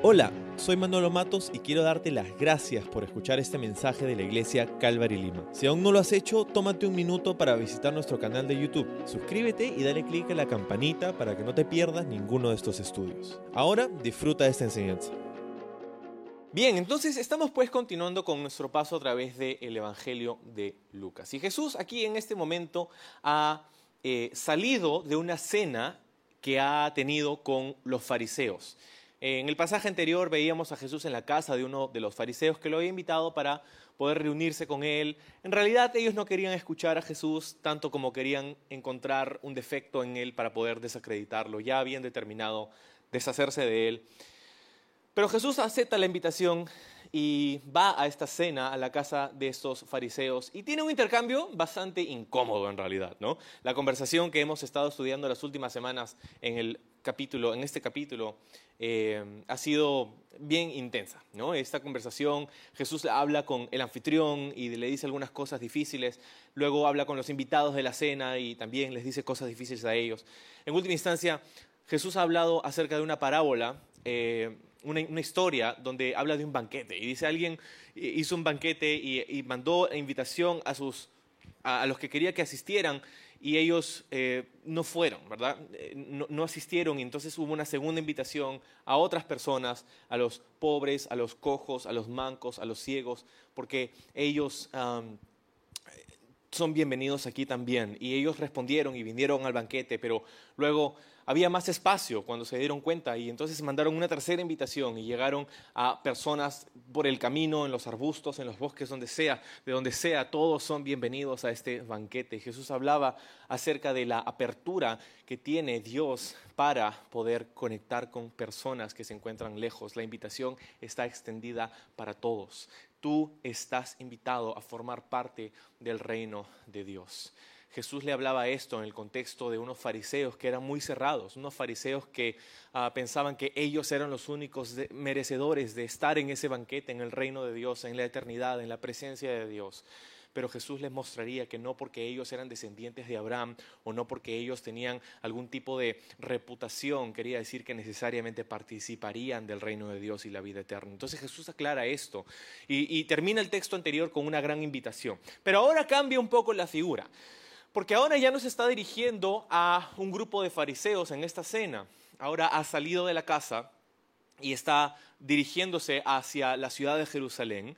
Hola, soy Manolo Matos y quiero darte las gracias por escuchar este mensaje de la iglesia Calvary Lima. Si aún no lo has hecho, tómate un minuto para visitar nuestro canal de YouTube. Suscríbete y dale clic a la campanita para que no te pierdas ninguno de estos estudios. Ahora disfruta de esta enseñanza. Bien, entonces estamos pues continuando con nuestro paso a través del Evangelio de Lucas. Y Jesús aquí en este momento ha eh, salido de una cena que ha tenido con los fariseos. En el pasaje anterior veíamos a Jesús en la casa de uno de los fariseos que lo había invitado para poder reunirse con él. En realidad ellos no querían escuchar a Jesús tanto como querían encontrar un defecto en él para poder desacreditarlo. Ya habían determinado deshacerse de él. Pero Jesús acepta la invitación y va a esta cena a la casa de estos fariseos y tiene un intercambio bastante incómodo en realidad, ¿no? La conversación que hemos estado estudiando las últimas semanas en el capítulo, en este capítulo, eh, ha sido bien intensa, ¿no? Esta conversación, Jesús habla con el anfitrión y le dice algunas cosas difíciles, luego habla con los invitados de la cena y también les dice cosas difíciles a ellos. En última instancia, Jesús ha hablado acerca de una parábola eh, una, historia donde habla de un banquete y dice alguien hizo un banquete y, mandó invitación a, sus, a, los que quería que asistieran y ellos eh, no fueron, ¿verdad? Eh, no, asistieron y entonces hubo una segunda invitación a otras personas, a los pobres, a los cojos, a los mancos, a los ciegos, porque ellos son bienvenidos aquí también. Y ellos respondieron y vinieron al banquete, pero luego había más espacio cuando se dieron cuenta y entonces mandaron una tercera invitación y llegaron a personas por el camino, en los arbustos, en los bosques, donde sea, de donde sea, todos son bienvenidos a este banquete. Jesús hablaba acerca de la apertura que tiene Dios para poder conectar con personas que se encuentran lejos. La invitación está extendida para todos. Tú estás invitado a formar parte del reino de Dios. Jesús le hablaba esto en el contexto de unos fariseos que eran muy cerrados, unos fariseos que ah, pensaban que ellos eran los únicos merecedores de estar en ese banquete, en el reino de Dios, en la eternidad, en la presencia de Dios. Pero Jesús les mostraría que no porque ellos eran descendientes de Abraham o no porque ellos tenían algún tipo de reputación, quería decir que necesariamente participarían del reino de Dios y la vida eterna. Entonces Jesús aclara esto y termina el texto anterior con una gran invitación. Pero ahora cambia un poco la figura. Porque ahora ya no se está dirigiendo a un grupo de fariseos en esta cena. Ahora ha salido de la casa y está dirigiéndose hacia la ciudad de Jerusalén.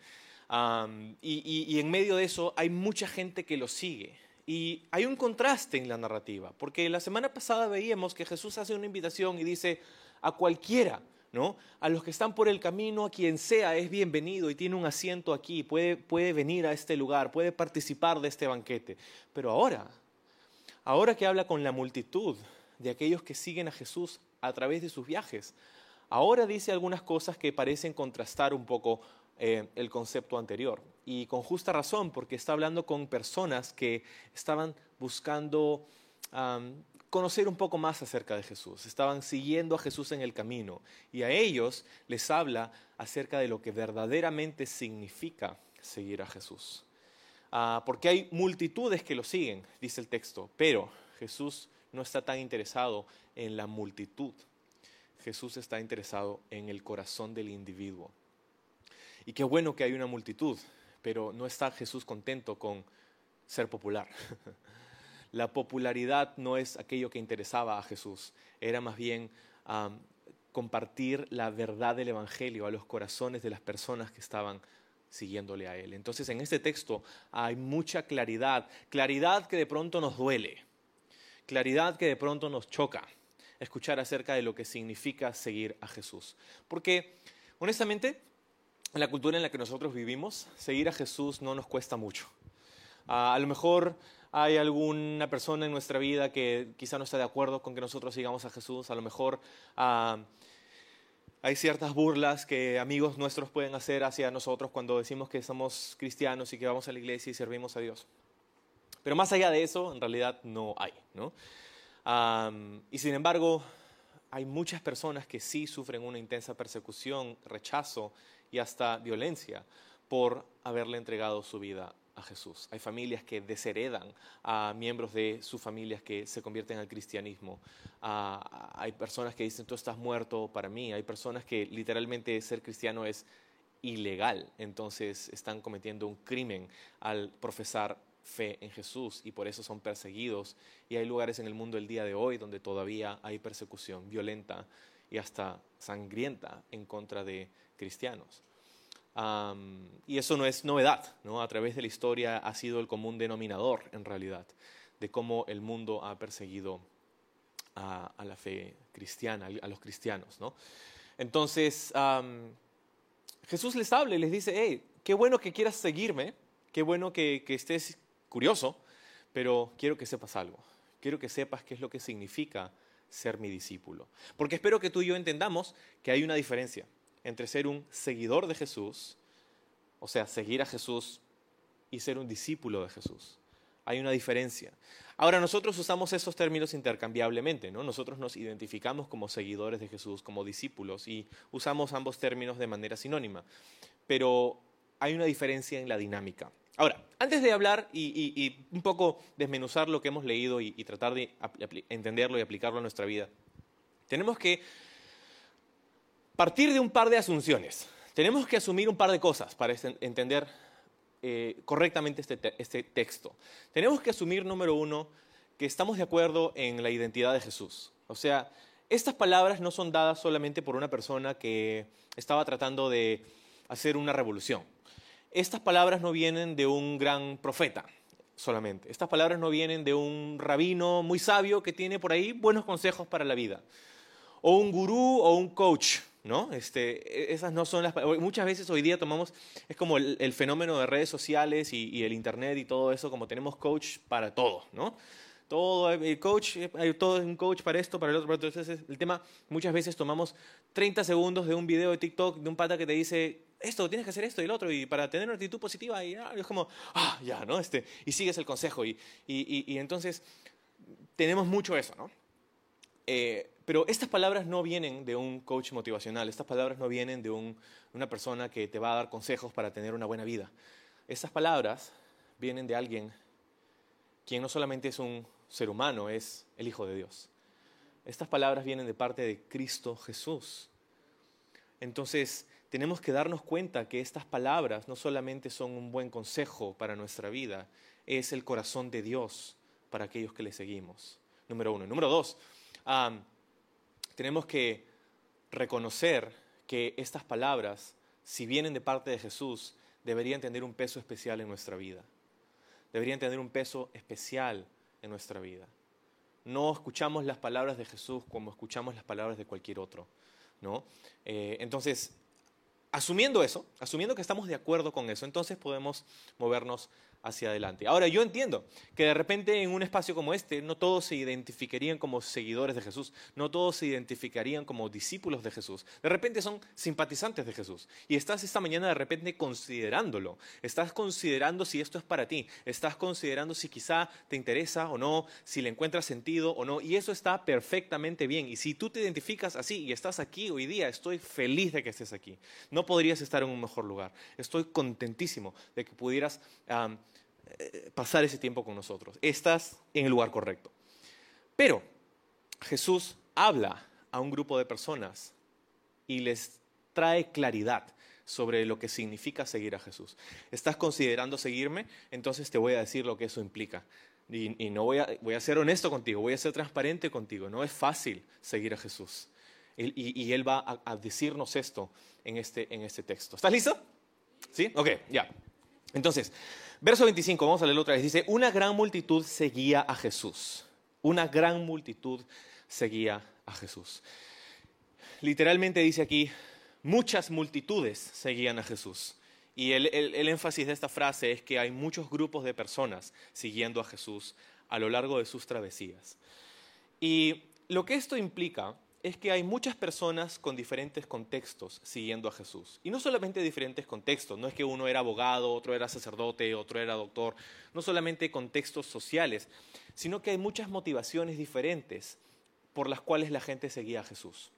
Y, en medio de eso hay mucha gente que lo sigue. Y hay un contraste en la narrativa, porque la semana pasada veíamos que Jesús hace una invitación y dice a cualquiera ¿no? A los que están por el camino, a quien sea, es bienvenido y tiene un asiento aquí, puede, puede venir a este lugar, puede participar de este banquete. Pero ahora, ahora que habla con la multitud de aquellos que siguen a Jesús a través de sus viajes, ahora dice algunas cosas que parecen contrastar un poco eh, el concepto anterior. Y con justa razón, porque está hablando con personas que estaban buscando conocer un poco más acerca de Jesús. Estaban siguiendo a Jesús en el camino y a ellos les habla acerca de lo que verdaderamente significa seguir a Jesús. Ah, porque hay multitudes que lo siguen, dice el texto, pero Jesús no está tan interesado en la multitud. Jesús está interesado en el corazón del individuo. Y qué bueno que hay una multitud, pero no está Jesús contento con ser popular. La popularidad no es aquello que interesaba a Jesús, era más bien compartir la verdad del Evangelio a los corazones de las personas que estaban siguiéndole a Él. Entonces en este texto hay mucha claridad, claridad que de pronto nos duele, claridad que de pronto nos choca escuchar acerca de lo que significa seguir a Jesús. Porque honestamente, en la cultura en la que nosotros vivimos, seguir a Jesús no nos cuesta mucho. Ah, a lo mejor hay alguna persona en nuestra vida que quizá no está de acuerdo con que nosotros sigamos a Jesús, a lo mejor ah, hay ciertas burlas que amigos nuestros pueden hacer hacia nosotros cuando decimos que somos cristianos y que vamos a la iglesia y servimos a Dios. Pero más allá de eso, en realidad no hay. ¿no? y sin embargo, hay muchas personas que sí sufren una intensa persecución, rechazo y hasta violencia por haberle entregado su vida a Jesús. Hay familias que desheredan a miembros de sus familias que se convierten al cristianismo. Ah, hay personas que dicen, tú estás muerto para mí. Hay personas que literalmente ser cristiano es ilegal. Entonces están cometiendo un crimen al profesar fe en Jesús y por eso son perseguidos. Y hay lugares en el mundo el día de hoy donde todavía hay persecución violenta y hasta sangrienta en contra de cristianos. y eso no es novedad, ¿no? a través de la historia ha sido el común denominador en realidad de cómo el mundo ha perseguido a, la fe cristiana, a los cristianos. ¿no? Entonces, Jesús les habla y les dice, hey, qué bueno que quieras seguirme, qué bueno que, que estés curioso, pero quiero que sepas algo. Quiero que sepas qué es lo que significa ser mi discípulo. Porque espero que tú y yo entendamos que hay una diferencia entre ser un seguidor de Jesús, o sea, seguir a Jesús, y ser un discípulo de Jesús. Hay una diferencia. Ahora, nosotros usamos esos términos intercambiablemente, ¿no? Nosotros nos identificamos como seguidores de Jesús, como discípulos, y usamos ambos términos de manera sinónima. Pero hay una diferencia en la dinámica. Ahora, antes de hablar y, un poco desmenuzar lo que hemos leído y, tratar de entenderlo y aplicarlo a nuestra vida, tenemos que partir de un par de asunciones. Tenemos que asumir un par de cosas para entender eh, correctamente este, este texto. Tenemos que asumir, número uno, que estamos de acuerdo en la identidad de Jesús. O sea, estas palabras no son dadas solamente por una persona que estaba tratando de hacer una revolución estas palabras no vienen de un gran profeta solamente. Estas palabras no vienen de un rabino muy sabio que tiene por ahí buenos consejos para la vida. O un gurú o un coach, ¿no? Este, esas no son las Muchas veces hoy día tomamos, es como el, fenómeno de redes sociales y, el internet y todo eso, como tenemos coach para todo, ¿no? Todo, el coach, hay todo un coach para esto, para el otro, para Entonces, el tema, muchas veces tomamos 30 segundos de un video de TikTok de un pata que te dice, esto, tienes que hacer esto y lo otro, y para tener una actitud positiva, y ah, es como, ah, ya, ¿no? Este, y sigues el consejo, y, y, y, entonces tenemos mucho eso, ¿no? Eh, pero estas palabras no vienen de un coach motivacional, estas palabras no vienen de un, una persona que te va a dar consejos para tener una buena vida. Estas palabras vienen de alguien quien no solamente es un ser humano, es el Hijo de Dios. Estas palabras vienen de parte de Cristo Jesús. Entonces, tenemos que darnos cuenta que estas palabras no solamente son un buen consejo para nuestra vida, es el corazón de Dios para aquellos que le seguimos. Número uno. Número dos, tenemos que reconocer que estas palabras, si vienen de parte de Jesús, deberían tener un peso especial en nuestra vida. Deberían tener un peso especial en nuestra vida. No escuchamos las palabras de Jesús como escuchamos las palabras de cualquier otro. ¿no? Eh, entonces, asumiendo eso, asumiendo que estamos de acuerdo con eso, entonces podemos movernos hacia adelante. Ahora, yo entiendo que de repente en un espacio como este no todos se identificarían como seguidores de Jesús, no todos se identificarían como discípulos de Jesús. De repente son simpatizantes de Jesús. Y estás esta mañana de repente considerándolo. Estás considerando si esto es para ti. Estás considerando si quizá te interesa o no, si le encuentras sentido o no. Y eso está perfectamente bien. Y si tú te identificas así y estás aquí hoy día, estoy feliz de que estés aquí. No podrías estar en un mejor lugar. Estoy contentísimo de que pudieras... pasar ese tiempo con nosotros. Estás en el lugar correcto. Pero Jesús habla a un grupo de personas y les trae claridad sobre lo que significa seguir a Jesús. ¿Estás considerando seguirme? Entonces te voy a decir lo que eso implica. Y, no voy a, voy a ser honesto contigo, voy a ser transparente contigo. No es fácil seguir a Jesús. Y, Él va a, a, decirnos esto en este, en este texto. ¿Estás listo? ¿Sí? Ok, ya. Entonces, verso 25, vamos a leerlo otra vez. Dice, una gran multitud seguía a Jesús. Una gran multitud seguía a Jesús. Literalmente dice aquí, muchas multitudes seguían a Jesús. Y el, el, énfasis de esta frase es que hay muchos grupos de personas siguiendo a Jesús a lo largo de sus travesías. Y lo que esto implica es que hay muchas personas con diferentes contextos siguiendo a Jesús. Y no solamente diferentes contextos, no es que uno era abogado, otro era sacerdote, otro era doctor, no solamente contextos sociales, sino que hay muchas motivaciones diferentes por las cuales la gente seguía a Jesús.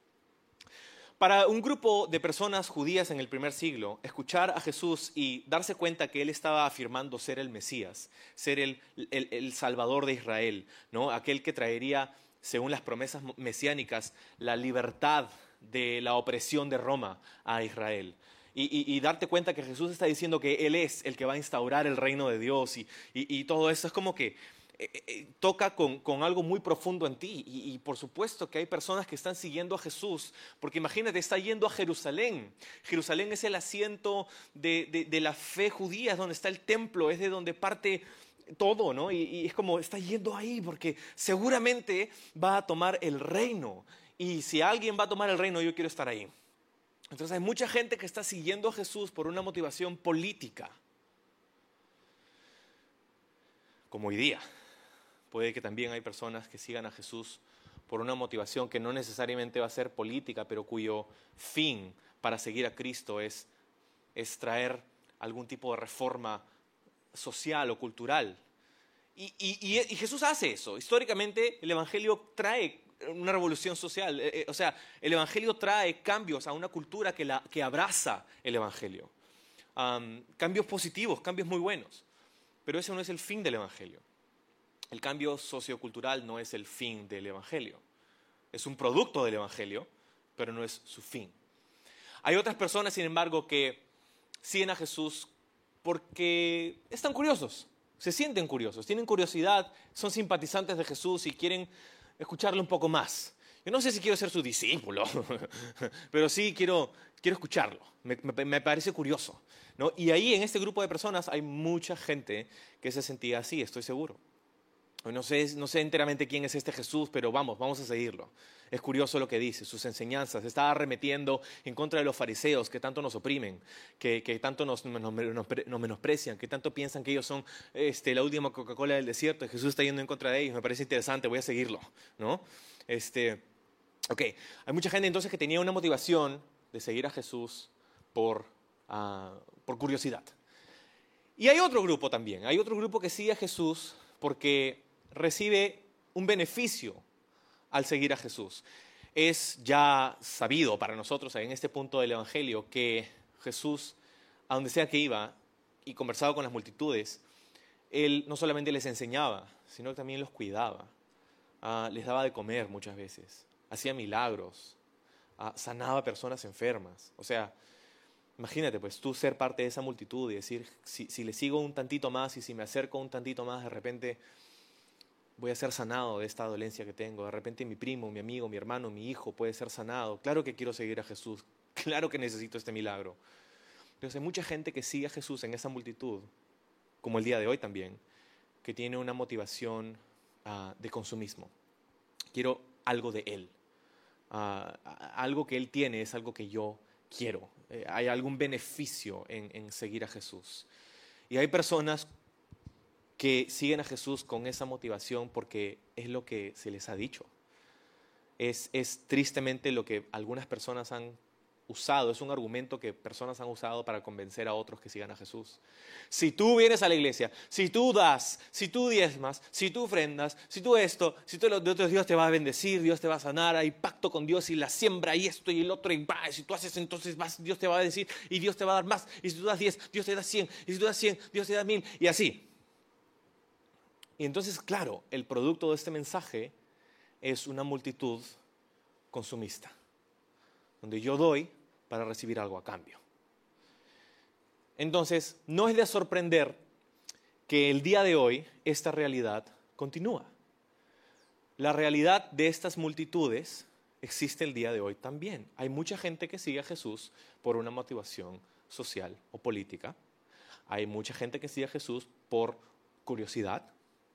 Para un grupo de personas judías en el primer siglo, escuchar a Jesús y darse cuenta que él estaba afirmando ser el Mesías, ser el, el, Salvador de Israel, ¿no? aquel que traería, según las promesas mesiánicas, la libertad de la opresión de Roma a Israel. Y, darte cuenta que Jesús está diciendo que Él es el que va a instaurar el reino de Dios y, todo eso es como que eh, eh, eh, toca con, algo muy profundo en ti. Y, por supuesto que hay personas que están siguiendo a Jesús, porque imagínate, está yendo a Jerusalén. Jerusalén es el asiento de, la fe judía, es donde está el templo, es de donde parte todo, ¿no? Y, es como está yendo ahí, porque seguramente va a tomar el reino. Y si alguien va a tomar el reino, yo quiero estar ahí. Entonces hay mucha gente que está siguiendo a Jesús por una motivación política. Como hoy día. Puede que también hay personas que sigan a Jesús por una motivación que no necesariamente va a ser política, pero cuyo fin para seguir a Cristo es, traer algún tipo de reforma social o cultural. Y, Jesús hace eso. Históricamente el Evangelio trae una revolución social. Eh, eh, o sea, el Evangelio trae cambios a una cultura que, abraza el Evangelio. cambios positivos, cambios muy buenos. Pero ese no es el fin del Evangelio. El cambio sociocultural no es el fin del Evangelio. Es un producto del Evangelio, pero no es su fin. Hay otras personas, sin embargo, que siguen a Jesús porque están curiosos, se sienten curiosos, tienen curiosidad, son simpatizantes de Jesús y quieren escucharle un poco más. Yo no sé si quiero ser su discípulo, pero sí quiero, escucharlo. Me, parece curioso. Y ahí en este grupo de personas hay mucha gente que se sentía así, estoy seguro. No sé, no sé enteramente quién es este Jesús, pero vamos, vamos a seguirlo. Es curioso lo que dice, sus enseñanzas. Está arremetiendo en contra de los fariseos que tanto nos oprimen, que, tanto nos, menosprecian, que tanto piensan que ellos son este, la última Coca-Cola del desierto Jesús está yendo en contra de ellos. Me parece interesante, voy a seguirlo. ¿no? Este, ok, hay mucha gente entonces que tenía una motivación de seguir a Jesús por, ah, por curiosidad. Y hay otro grupo también, hay otro grupo que sigue a Jesús porque recibe un beneficio al seguir a Jesús. Es ya sabido para nosotros en este punto del Evangelio que Jesús, a donde sea que iba y conversaba con las multitudes, él no solamente les enseñaba, sino que también los cuidaba, ah, les daba de comer muchas veces, hacía milagros, ah, sanaba personas enfermas. O sea, imagínate pues tú ser parte de esa multitud y decir, si, si le sigo un tantito más y si me acerco un tantito más, de repente voy a ser sanado de esta dolencia que tengo. De repente mi primo, mi amigo, mi hermano, mi hijo puede ser sanado. Claro que quiero seguir a Jesús. Claro que necesito este milagro. Pero hay mucha gente que sigue a Jesús en esa multitud, como el día de hoy también, que tiene una motivación ah, de consumismo. Quiero algo de Él. Ah, algo que Él tiene es algo que yo quiero. Eh, hay algún beneficio en seguir a Jesús. Y hay personas que siguen a Jesús con esa motivación porque es lo que se les ha dicho. Es, es tristemente lo que algunas personas han usado, es un argumento que personas han usado para convencer a otros que sigan a Jesús. Si tú vienes a la iglesia, si tú das, si tú diezmas, si tú ofrendas, si tú esto, si tú lo de otros, Dios te va a bendecir, Dios te va a sanar, hay pacto con Dios y la siembra y esto y el otro, y va, si tú haces entonces vas, Dios te va a decir y Dios te va a dar más, y si tú das diez, Dios te da cien, y si tú das cien, Dios te da mil, y así. Y entonces, claro, el producto de este mensaje es una multitud consumista, donde yo doy para recibir algo a cambio. Entonces, no es de sorprender que el día de hoy esta realidad continúa. La realidad de estas multitudes existe el día de hoy también. Hay mucha gente que sigue a Jesús por una motivación social o política. Hay mucha gente que sigue a Jesús por curiosidad,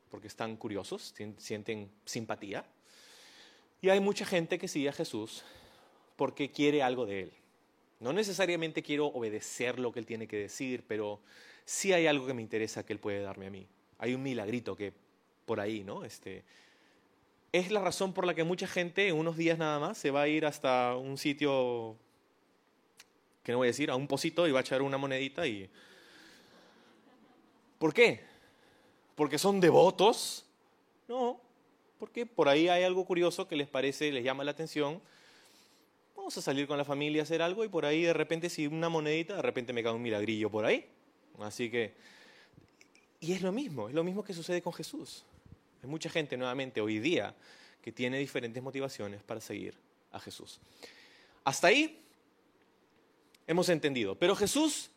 porque están curiosos, sienten simpatía. Y hay mucha gente que sigue a Jesús porque quiere algo de Él. No necesariamente quiero obedecer lo que Él tiene que decir, pero sí hay algo que me interesa que Él puede darme a mí. Hay un milagrito que por ahí, ¿no? Este, es la razón por la que mucha gente en unos días nada más se va a ir hasta un sitio, que no voy a decir, a un pocito y va a echar una monedita y... ¿Por qué? Porque son devotos. No, porque por ahí hay algo curioso que les parece, les llama la atención. vamos a salir con la familia a hacer algo y por ahí de repente si una monedita, de repente me cae un milagrillo por ahí. Así que, y es lo mismo, es lo mismo que sucede con Jesús. Hay mucha gente nuevamente hoy día que tiene diferentes motivaciones para seguir a Jesús. Hasta ahí hemos entendido. Pero Jesús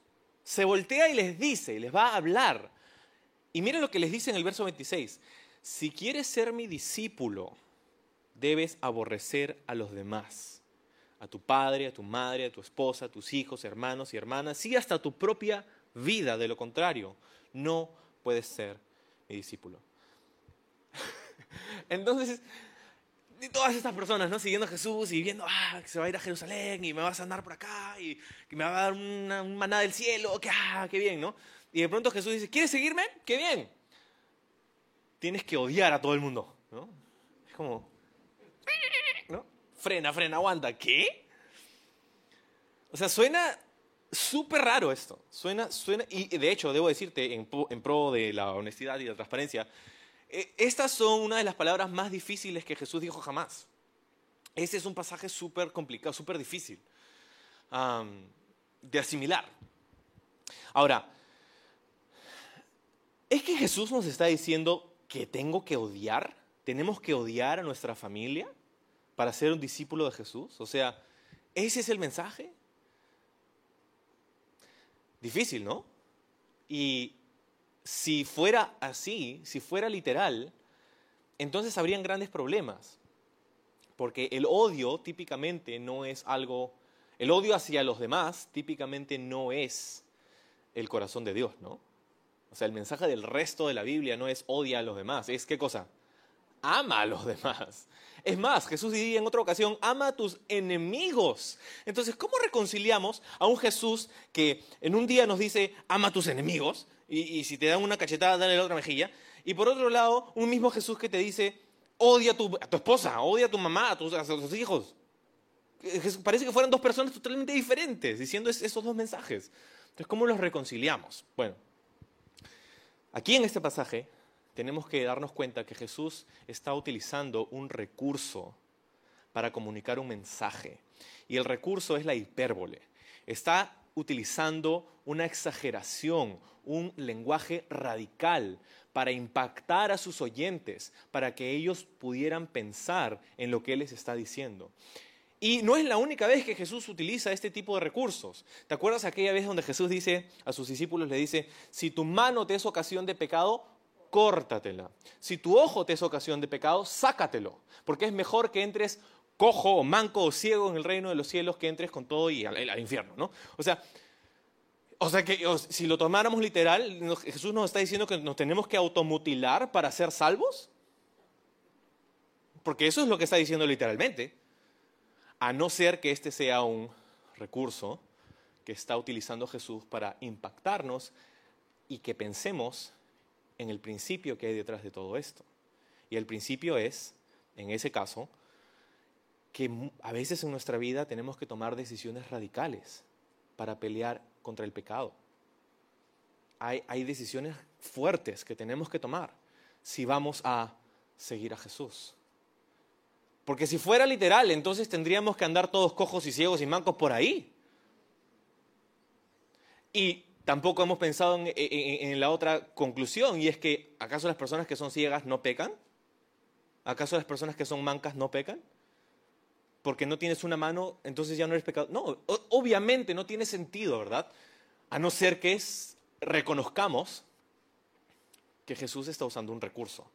se voltea y les dice, y les va a hablar. Y miren lo que les dice en el verso 26. Si quieres ser mi discípulo, debes aborrecer a los demás. A tu padre, a tu madre, a tu esposa, a tus hijos, hermanos y hermanas, y hasta tu propia vida. De lo contrario, no puedes ser mi discípulo. Entonces, y todas estas personas, ¿no? Siguiendo a Jesús y viendo, ah, que se va a ir a Jerusalén y me vas a andar por acá y que me va a dar un maná del cielo, que, ah, qué bien, ¿no? Y de pronto Jesús dice, ¿quieres seguirme? ¡Qué bien! Tienes que odiar a todo el mundo, ¿no? Es como, ¿no? Frena, frena, aguanta. ¿Qué? O sea, suena súper raro esto. Suena, suena, y de hecho, debo decirte, en, pro de la honestidad y la transparencia, eh, estas son una de las palabras más difíciles que Jesús dijo jamás. Este es un pasaje súper complicado, súper difícil de asimilar. Ahora, ¿es que Jesús nos está diciendo que tengo que odiar? ¿Tenemos que odiar a nuestra familia para ser un discípulo de Jesús? O sea, ¿ese es el mensaje? Difícil, ¿no? Y si fuera así, si fuera literal, entonces habrían grandes problemas. Porque el odio típicamente no es algo, el odio hacia los demás típicamente no es el corazón de Dios, ¿no? O sea, el mensaje del resto de la Biblia no es odia a los demás, es qué cosa? Ama a los demás. Es más, Jesús diría en otra ocasión, ama a tus enemigos. Entonces, ¿cómo reconciliamos a un Jesús que en un día nos dice, ama a tus enemigos, y, si te dan una cachetada, dale la otra mejilla. Y por otro lado, un mismo Jesús que te dice, odia a tu, esposa, odia a tu mamá, a tus, hijos. Parece que fueran dos personas totalmente diferentes diciendo esos dos mensajes. Entonces, ¿cómo los reconciliamos? Bueno, aquí en este pasaje tenemos que darnos cuenta que Jesús está utilizando un recurso para comunicar un mensaje. Y el recurso es la hipérbole. Está utilizando una exageración, un lenguaje radical para impactar a sus oyentes, para que ellos pudieran pensar en lo que Él les está diciendo. Y no es la única vez que Jesús utiliza este tipo de recursos. ¿Te acuerdas aquella vez donde Jesús dice a sus discípulos, le dice, si tu mano te es ocasión de pecado, córtatela. Si tu ojo te es ocasión de pecado, sácatelo. Porque es mejor que entres cojo o manco o ciego en el reino de los cielos que entres con todo y al, infierno, ¿no? O sea, o sea que si lo tomáramos literal, Jesús nos está diciendo que nos tenemos que automutilar para ser salvos. Porque eso es lo que está diciendo literalmente. A no ser que este sea un recurso que está utilizando Jesús para impactarnos y que pensemos en el principio que hay detrás de todo esto. Y el principio es, en ese caso, que a veces en nuestra vida tenemos que tomar decisiones radicales para pelear contra el pecado. Hay, hay, decisiones fuertes que tenemos que tomar si vamos a seguir a Jesús. Porque si fuera literal, entonces tendríamos que andar todos cojos y ciegos y mancos por ahí. Y tampoco hemos pensado en, la otra conclusión, y es que ¿acaso las personas que son ciegas no pecan? ¿Acaso las personas que son mancas no pecan? porque no tienes una mano, entonces ya no eres pecador. No, obviamente no tiene sentido, ¿verdad? A no ser que reconozcamos que Jesús está usando un recurso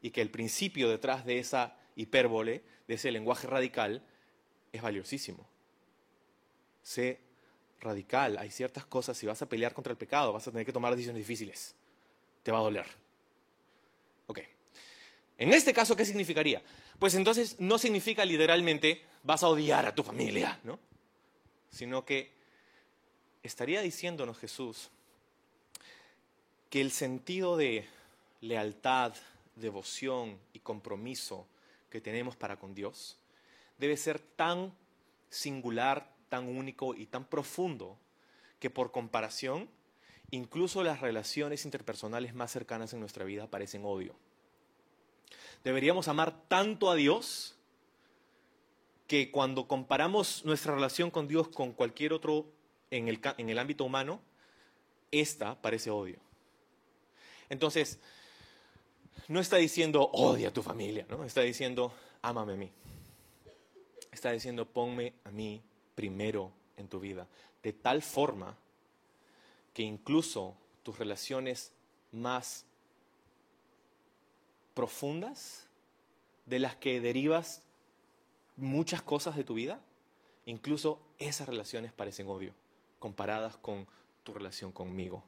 y que el principio detrás de esa hipérbole, de ese lenguaje radical, es valiosísimo. Sé radical, hay ciertas cosas, si vas a pelear contra el pecado, vas a tener que tomar decisiones difíciles. Te va a doler. Ok. En este caso, ¿qué significaría? Pues entonces no significa literalmente vas a odiar a tu familia, ¿no? Sino que estaría diciéndonos Jesús que el sentido de lealtad, devoción y compromiso que tenemos para con Dios debe ser tan singular, tan único y tan profundo que por comparación incluso las relaciones interpersonales más cercanas en nuestra vida parecen odio. Deberíamos amar tanto a Dios que cuando comparamos nuestra relación con Dios con cualquier otro en el, en el ámbito humano, esta parece odio. Entonces, no está diciendo odia a tu familia, ¿no? Está diciendo ámame a mí. Está diciendo ponme a mí primero en tu vida, de tal forma que incluso tus relaciones más profundas, de las que derivas muchas cosas de tu vida, incluso esas relaciones parecen odio, comparadas con tu relación conmigo.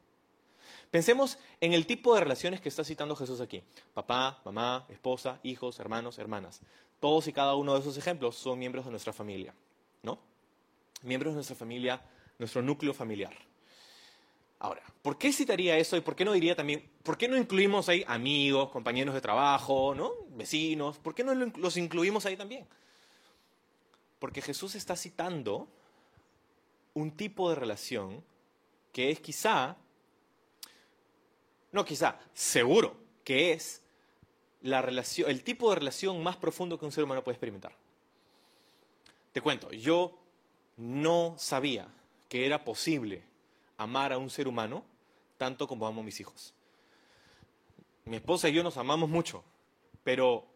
Pensemos en el tipo de relaciones que está citando Jesús aquí. Papá, mamá, esposa, hijos, hermanos, hermanas. Todos y cada uno de esos ejemplos son miembros de nuestra familia, ¿no? Miembros de nuestra familia, nuestro núcleo familiar. Ahora, ¿por qué citaría eso y por qué no diría también, por qué no incluimos ahí amigos, compañeros de trabajo, ¿no? vecinos? ¿Por qué no lo- los incluimos ahí también? Porque Jesús está citando un tipo de relación que es quizá, no quizá, seguro que es la relación, el tipo de relación más profundo que un ser humano puede experimentar. Te cuento, yo no sabía que era posible amar a un ser humano tanto como amo a mis hijos. Mi esposa y yo nos amamos mucho, pero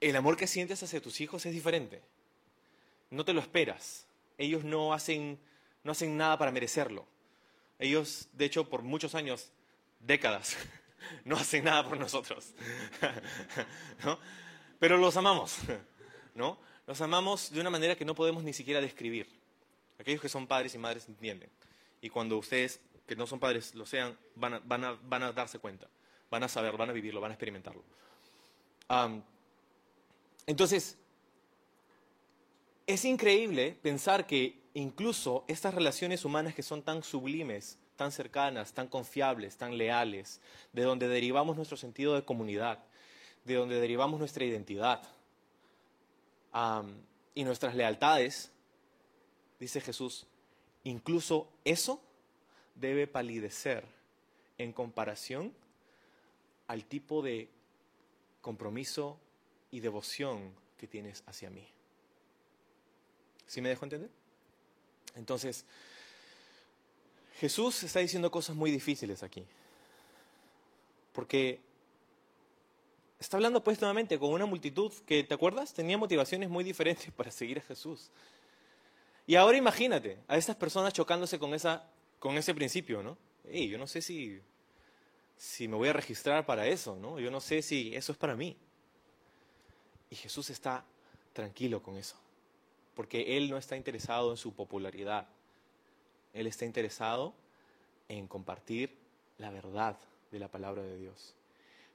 el amor que sientes hacia tus hijos es diferente. No te lo esperas. Ellos no hacen, no hacen nada para merecerlo. Ellos, de hecho, por muchos años, décadas, no hacen nada por nosotros. ¿No? Pero los amamos. ¿no? Los amamos de una manera que no podemos ni siquiera describir. Aquellos que son padres y madres entienden. Y cuando ustedes, que no son padres, lo sean, van a, van a- van a darse cuenta. Van a saber, van a vivirlo, van a experimentarlo. Entonces, es increíble pensar que incluso estas relaciones humanas que son tan sublimes, tan cercanas, tan confiables, tan leales, de donde derivamos nuestro sentido de comunidad, de donde derivamos nuestra identidad y nuestras lealtades, dice Jesús, incluso eso debe palidecer en comparación al tipo de compromiso y devoción que tienes hacia mí. ¿Sí me dejo entender? Entonces, Jesús está diciendo cosas muy difíciles aquí. Porque está hablando pues nuevamente con una multitud que, ¿te acuerdas? Tenía motivaciones muy diferentes para seguir a Jesús. Y ahora imagínate a estas personas chocándose con, esa, con ese principio, ¿no? Ey, yo no sé si, si me voy a registrar para eso, ¿no? Yo no sé si eso es para mí. Y Jesús está tranquilo con eso, porque Él no está interesado en su popularidad, Él está interesado en compartir la verdad de la palabra de Dios.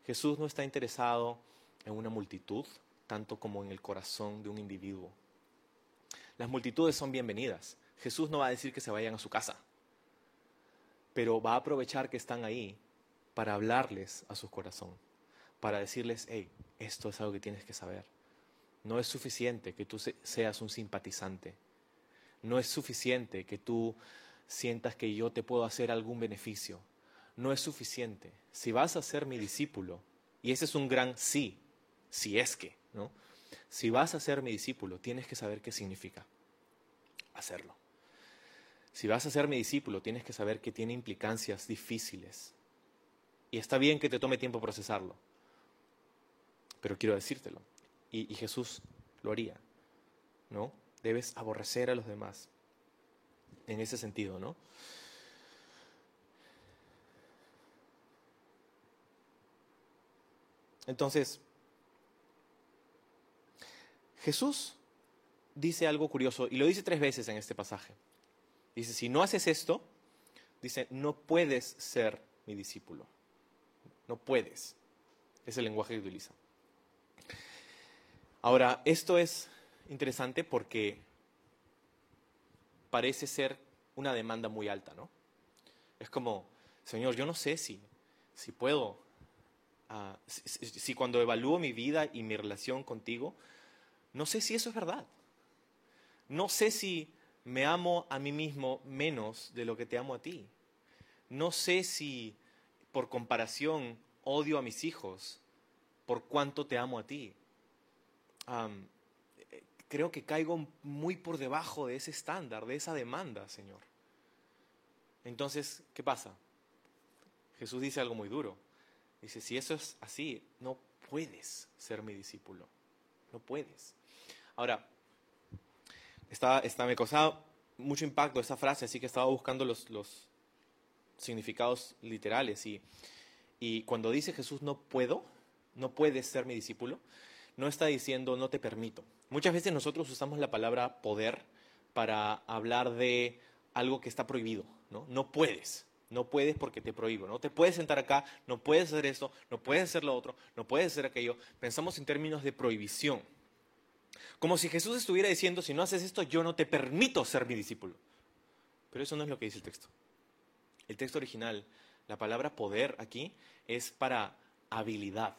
Jesús no está interesado en una multitud, tanto como en el corazón de un individuo. Las multitudes son bienvenidas. Jesús no va a decir que se vayan a su casa, pero va a aprovechar que están ahí para hablarles a su corazón, para decirles, hey, esto es algo que tienes que saber. No es suficiente que tú se- seas un simpatizante. No es suficiente que tú sientas que yo te puedo hacer algún beneficio. No es suficiente. Si vas a ser mi discípulo, y ese es un gran sí, si es que, ¿no? Si vas a ser mi discípulo, tienes que saber qué significa hacerlo. Si vas a ser mi discípulo, tienes que saber que tiene implicancias difíciles. Y está bien que te tome tiempo procesarlo. Pero quiero decírtelo. Y, y Jesús lo haría. ¿No? Debes aborrecer a los demás. En ese sentido, ¿no? Entonces, Jesús dice algo curioso y lo dice tres veces en este pasaje. Dice, si no haces esto, dice, no puedes ser mi discípulo. No puedes. Es el lenguaje que utiliza. Ahora, esto es interesante porque parece ser una demanda muy alta, ¿no? Es como, Señor, yo no sé si, si puedo, ah, si, cuando evalúo mi vida y mi relación contigo, no sé si eso es verdad. No sé si me amo a mí mismo menos de lo que te amo a ti. No sé si por comparación odio a mis hijos por cuánto te amo a ti. Creo que caigo muy por debajo de ese estándar, de esa demanda, Señor. Entonces, ¿qué pasa? Jesús dice algo muy duro. Dice, si eso es así, no puedes ser mi discípulo. No puedes. Ahora, está, me causaba mucho impacto esa frase, así que estaba buscando los, significados literales. Y cuando dice Jesús, no puedo, no puedes ser mi discípulo, no está diciendo no te permito. Muchas veces nosotros usamos la palabra poder para hablar de algo que está prohibido, ¿no? No puedes, no puedes porque te prohíbo, no te puedes sentar acá, no puedes hacer esto, no puedes hacer lo otro, no puedes hacer aquello. Pensamos en términos de prohibición. Como si Jesús estuviera diciendo, si no haces esto, yo no te permito ser mi discípulo. Pero eso no es lo que dice el texto. El texto original, la palabra poder aquí es para habilidad,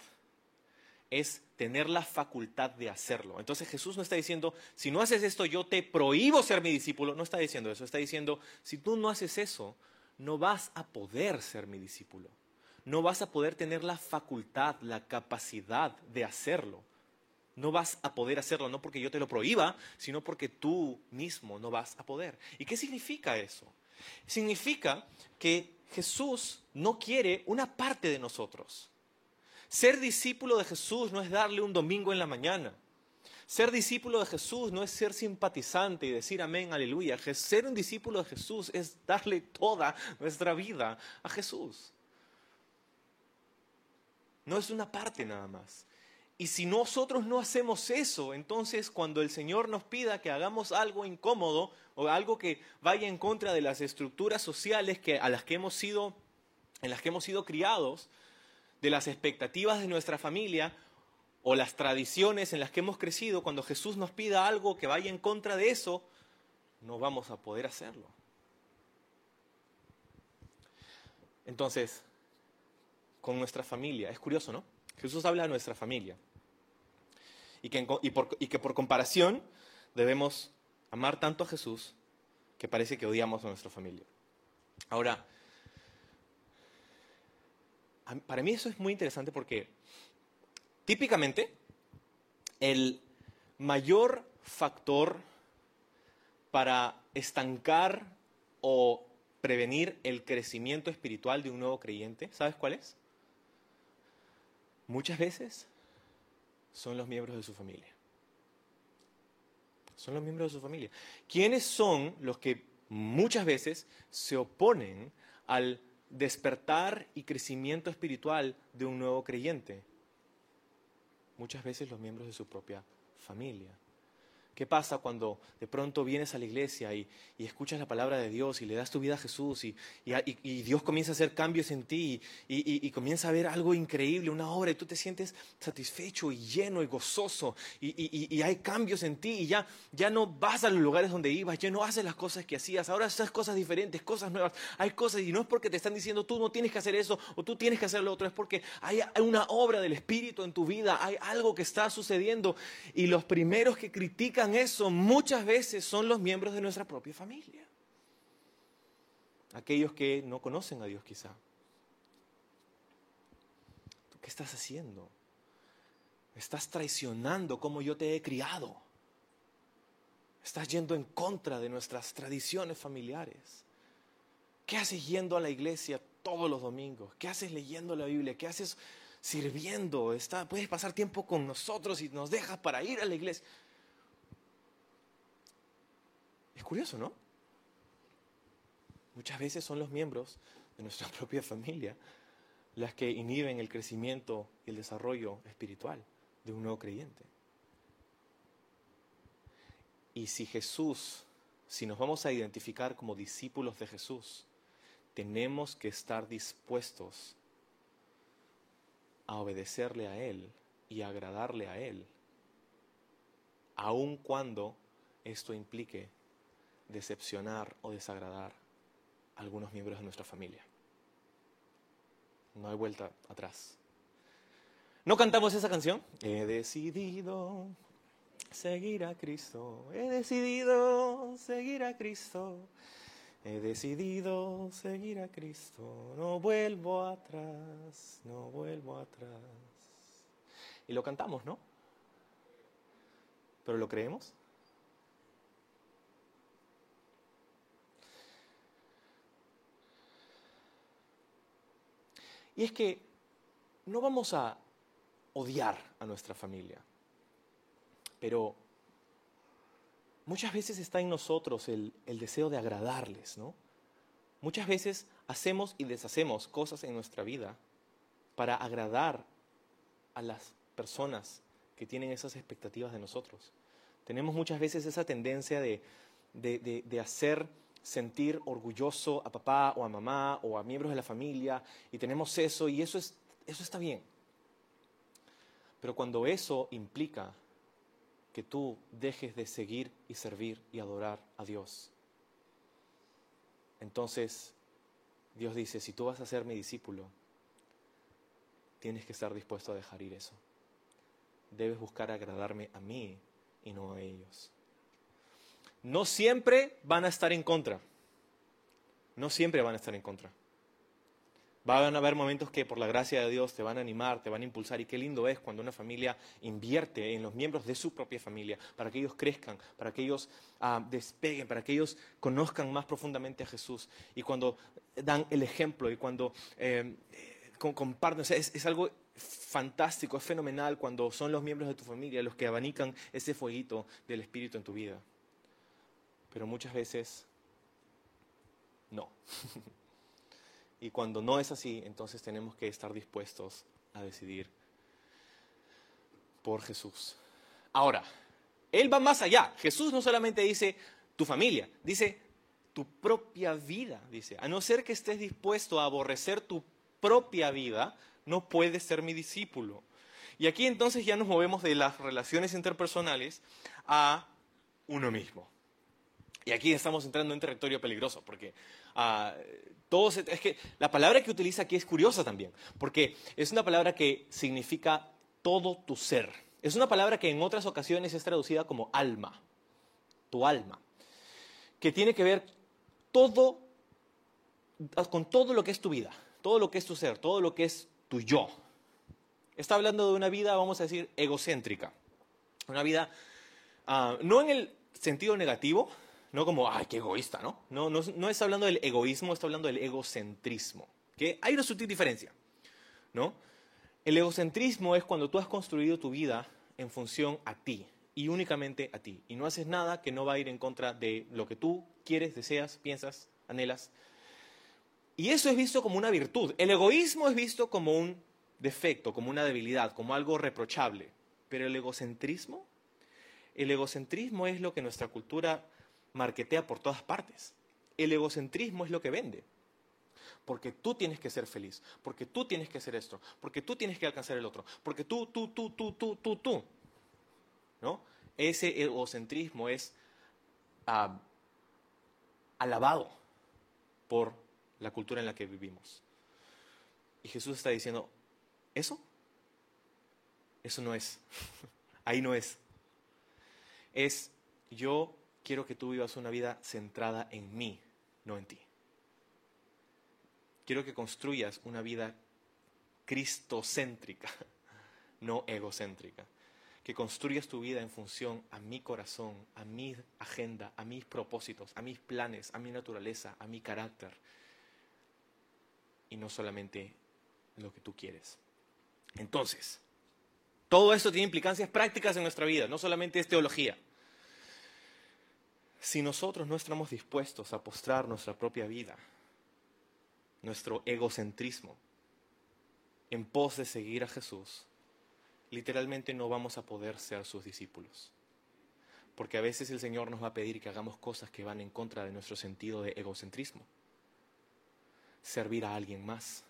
es tener la facultad de hacerlo. Entonces Jesús no está diciendo, si no haces esto, yo te prohíbo ser mi discípulo. No está diciendo eso, está diciendo, si tú no haces eso, no vas a poder ser mi discípulo. No vas a poder tener la facultad, la capacidad de hacerlo. No vas a poder hacerlo, no porque yo te lo prohíba, sino porque tú mismo no vas a poder. ¿Y qué significa eso? Significa que Jesús no quiere una parte de nosotros. Ser discípulo de Jesús no es darle un domingo en la mañana. Ser discípulo de Jesús no es ser simpatizante y decir amén, aleluya. Ser un discípulo de Jesús es darle toda nuestra vida a Jesús. No es una parte nada más. Y si nosotros no hacemos eso, entonces cuando el Señor nos pida que hagamos algo incómodo o algo que vaya en contra de las estructuras sociales que, a las que hemos sido, en las que hemos sido criados, de las expectativas de nuestra familia o las tradiciones en las que hemos crecido, cuando Jesús nos pida algo que vaya en contra de eso, no vamos a poder hacerlo. Entonces, con nuestra familia, es curioso, ¿no? Jesús habla de nuestra familia. Y que, y que por comparación debemos amar tanto a Jesús que parece que odiamos a nuestra familia. Ahora, para mí eso es muy interesante porque típicamente el mayor factor para estancar o prevenir el crecimiento espiritual de un nuevo creyente, ¿sabes cuál es? Muchas veces son los miembros de su familia. Son los miembros de su familia. ¿Quiénes son los que muchas veces se oponen al despertar y crecimiento espiritual de un nuevo creyente? Muchas veces los miembros de su propia familia. ¿Qué pasa cuando de pronto vienes a la iglesia y, escuchas la palabra de Dios y le das tu vida a Jesús y, Dios comienza a hacer cambios en ti y, comienza a ver algo increíble, una obra y tú te sientes satisfecho y lleno y gozoso y, hay cambios en ti y ya, ya no vas a los lugares donde ibas, ya no haces las cosas que hacías, ahora haces cosas diferentes, cosas nuevas, hay cosas y no es porque te están diciendo tú no tienes que hacer eso o tú tienes que hacer lo otro, es porque hay una obra del Espíritu en tu vida, hay algo que está sucediendo y los primeros que critican eso muchas veces son los miembros de nuestra propia familia. Aquellos que no conocen a Dios quizá. ¿Tú qué estás haciendo? Estás traicionando como yo te he criado. Estás yendo en contra de nuestras tradiciones familiares. ¿Qué haces yendo a la iglesia todos los domingos? ¿Qué haces leyendo la Biblia? ¿Qué haces sirviendo? Está, puedes pasar tiempo con nosotros y nos dejas para ir a la iglesia. Es curioso, ¿no? Muchas veces son los miembros de nuestra propia familia las que inhiben el crecimiento y el desarrollo espiritual de un nuevo creyente. Y si Jesús, si nos vamos a identificar como discípulos de Jesús, tenemos que estar dispuestos a obedecerle a Él y agradarle a Él, aun cuando esto implique decepcionar o desagradar a algunos miembros de nuestra familia. No hay vuelta atrás. ¿No cantamos esa canción? He decidido seguir a Cristo, he decidido seguir a Cristo, he decidido seguir a Cristo, no vuelvo atrás, no vuelvo atrás. Y lo cantamos, ¿no? ¿Pero lo creemos? Y es que no vamos a odiar a nuestra familia, pero muchas veces está en nosotros el, deseo de agradarles, ¿no? Muchas veces hacemos y deshacemos cosas en nuestra vida para agradar a las personas que tienen esas expectativas de nosotros. Tenemos muchas veces esa tendencia de, de, hacer sentir orgulloso a papá o a mamá o a miembros de la familia y tenemos eso y eso, es, eso está bien. Pero cuando eso implica que tú dejes de seguir y servir y adorar a Dios, entonces Dios dice, si tú vas a ser mi discípulo, tienes que estar dispuesto a dejar ir eso. Debes buscar agradarme a mí y no a ellos. No siempre van a estar en contra. No siempre van a estar en contra. Van a haber momentos que por la gracia de Dios te van a animar, te van a impulsar y qué lindo es cuando una familia invierte en los miembros de su propia familia para que ellos crezcan, para que ellos ah, despeguen, para que ellos conozcan más profundamente a Jesús y cuando dan el ejemplo y cuando eh, comparten, es algo fantástico, es fenomenal cuando son los miembros de tu familia los que abanican ese fueguito del Espíritu en tu vida. Pero muchas veces no. y cuando no es así, entonces tenemos que estar dispuestos a decidir por Jesús. Ahora, Él va más allá. Jesús no solamente dice tu familia, dice tu propia vida, dice. A no ser que estés dispuesto a aborrecer tu propia vida, no puedes ser mi discípulo. Y aquí entonces ya nos movemos de las relaciones interpersonales a uno mismo. Y aquí estamos entrando en territorio peligroso, porque ah, todos, es que la palabra que utiliza aquí es curiosa también, porque es una palabra que significa todo tu ser. Es una palabra que en otras ocasiones es traducida como alma, tu alma, que tiene que ver todo, con todo lo que es tu vida, todo lo que es tu ser, todo lo que es tu yo. Está hablando de una vida, vamos a decir, egocéntrica. Una vida, ah, no en el sentido negativo, no como, ay, qué egoísta, ¿no? No, no, no está hablando del egoísmo, está hablando del egocentrismo. Que hay una sutil diferencia, ¿no? El egocentrismo es cuando tú has construido tu vida en función a ti y únicamente a ti. Y no haces nada que no va a ir en contra de lo que tú quieres, deseas, piensas, anhelas. Y eso es visto como una virtud. El egoísmo es visto como un defecto, como una debilidad, como algo reprochable. Pero el egocentrismo, el egocentrismo es lo que nuestra cultura marketea por todas partes. El egocentrismo es lo que vende. Porque tú tienes que ser feliz, porque tú tienes que hacer esto, porque tú tienes que alcanzar el otro, porque tú, tú, tú, tú, tú, tú, tú. ¿No? Ese egocentrismo es ah, alabado por la cultura en la que vivimos. Y Jesús está diciendo, ¿eso? Eso no es. Ahí no es. Es, yo quiero que tú vivas una vida centrada en mí, no en ti. Quiero que construyas una vida cristocéntrica, no egocéntrica. Que construyas tu vida en función a mi corazón, a mi agenda, a mis propósitos, a mis planes, a mi naturaleza, a mi carácter, y no solamente lo que tú quieres. Entonces, todo esto tiene implicancias prácticas en nuestra vida, no solamente es teología. Si nosotros no estamos dispuestos a postrar nuestra propia vida, nuestro egocentrismo, en pos de seguir a Jesús, literalmente no vamos a poder ser sus discípulos. Porque a veces el Señor nos va a pedir que hagamos cosas que van en contra de nuestro sentido de egocentrismo servir a alguien más,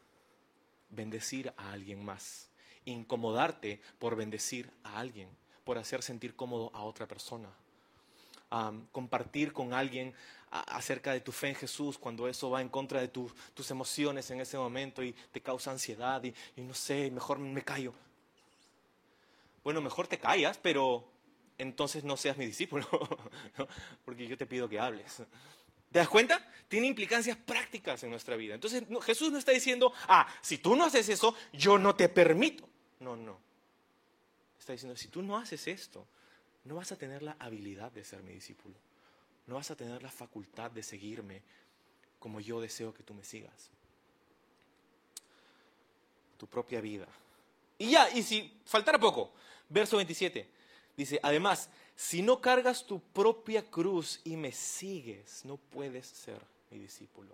bendecir a alguien más, incomodarte por bendecir a alguien, por hacer sentir cómodo a otra persona. Compartir con alguien acerca de tu fe en Jesús cuando eso va en contra de tus emociones en ese momento y te causa ansiedad y, no sé, mejor me callo. Bueno, mejor te callas, pero entonces no seas mi discípulo, porque yo te pido que hables. ¿Te das cuenta? Tiene implicancias prácticas en nuestra vida. Entonces Jesús no está diciendo, ah, si tú no haces eso, yo no te permito. No, no. Está diciendo, si tú no haces esto, no vas a tener la habilidad de ser mi discípulo. No vas a tener la facultad de seguirme como yo deseo que tú me sigas. tu propia vida. Y ya, y si faltara poco, verso 27, dice, además, si no cargas tu propia cruz y me sigues, no puedes ser mi discípulo.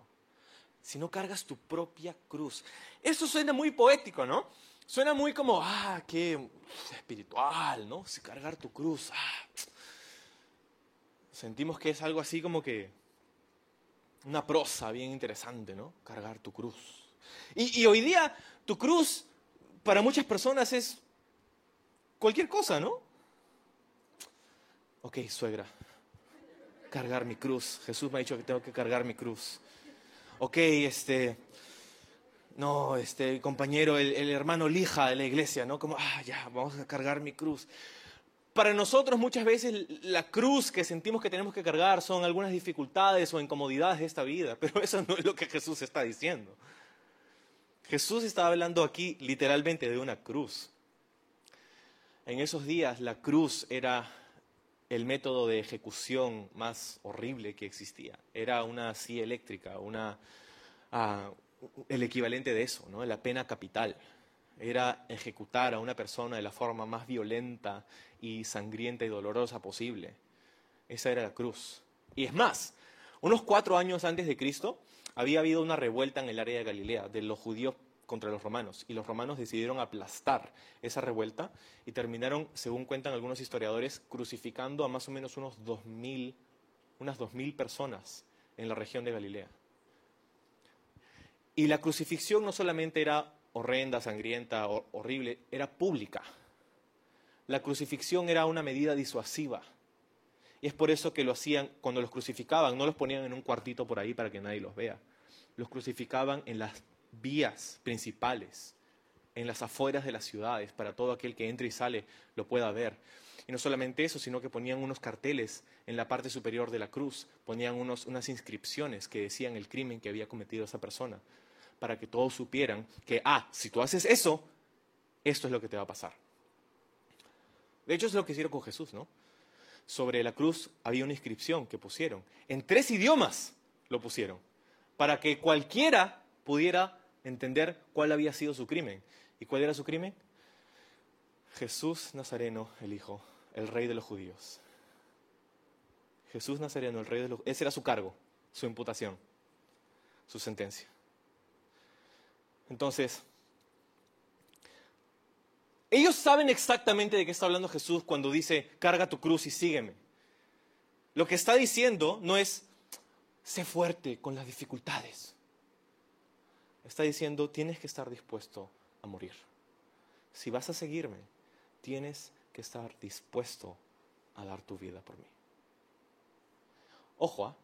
Si no cargas tu propia cruz. Eso suena muy poético, ¿no? Suena muy como, ah, qué espiritual, ¿no? Si cargar tu cruz. Ah. Sentimos que es algo así como que una prosa bien interesante, ¿no? Cargar tu cruz. Y, hoy día tu cruz para muchas personas es cualquier cosa, ¿no? Ok, suegra, cargar mi cruz. Jesús me ha dicho que tengo que cargar mi cruz. Ok, este, no, este compañero, el, hermano lija de la iglesia, ¿no? Como, ah, ya, vamos a cargar mi cruz. Para nosotros muchas veces la cruz que sentimos que tenemos que cargar son algunas dificultades o incomodidades de esta vida, pero eso no es lo que Jesús está diciendo. Jesús estaba hablando aquí literalmente de una cruz. En esos días la cruz era el método de ejecución más horrible que existía. Era una silla eléctrica, una, uh, el equivalente de eso, ¿no? la pena capital. Era ejecutar a una persona de la forma más violenta y sangrienta y dolorosa posible. Esa era la cruz. Y es más, unos cuatro años antes de Cristo había habido una revuelta en el área de Galilea de los judíos contra los romanos y los romanos decidieron aplastar esa revuelta y terminaron, según cuentan algunos historiadores, crucificando a más o menos unos 2000, unas 2.000 personas en la región de Galilea. Y la crucifixión no solamente era horrenda, sangrienta, horrible, era pública. La crucifixión era una medida disuasiva. Y es por eso que lo hacían cuando los crucificaban, no los ponían en un cuartito por ahí para que nadie los vea. Los crucificaban en las vías principales, en las afueras de las ciudades, para todo aquel que entre y sale lo pueda ver. Y no solamente eso, sino que ponían unos carteles en la parte superior de la cruz, ponían unos, unas inscripciones que decían el crimen que había cometido esa persona, para que todos supieran que, ah, si tú haces eso, esto es lo que te va a pasar. De hecho, es lo que hicieron con Jesús, ¿no? Sobre la cruz había una inscripción que pusieron. En tres idiomas lo pusieron. Para que cualquiera pudiera entender cuál había sido su crimen. ¿Y cuál era su crimen? Jesús Nazareno, el Hijo, el Rey de los judíos. Jesús Nazareno, el Rey de los Ese era su cargo, su imputación, su sentencia. Entonces, ellos saben exactamente de qué está hablando Jesús cuando dice, carga tu cruz y sígueme. Lo que está diciendo no es, sé fuerte con las dificultades está diciendo, tienes que estar dispuesto a morir. Si vas a seguirme, tienes que estar dispuesto a dar tu vida por mí. Ojo, ¿ah?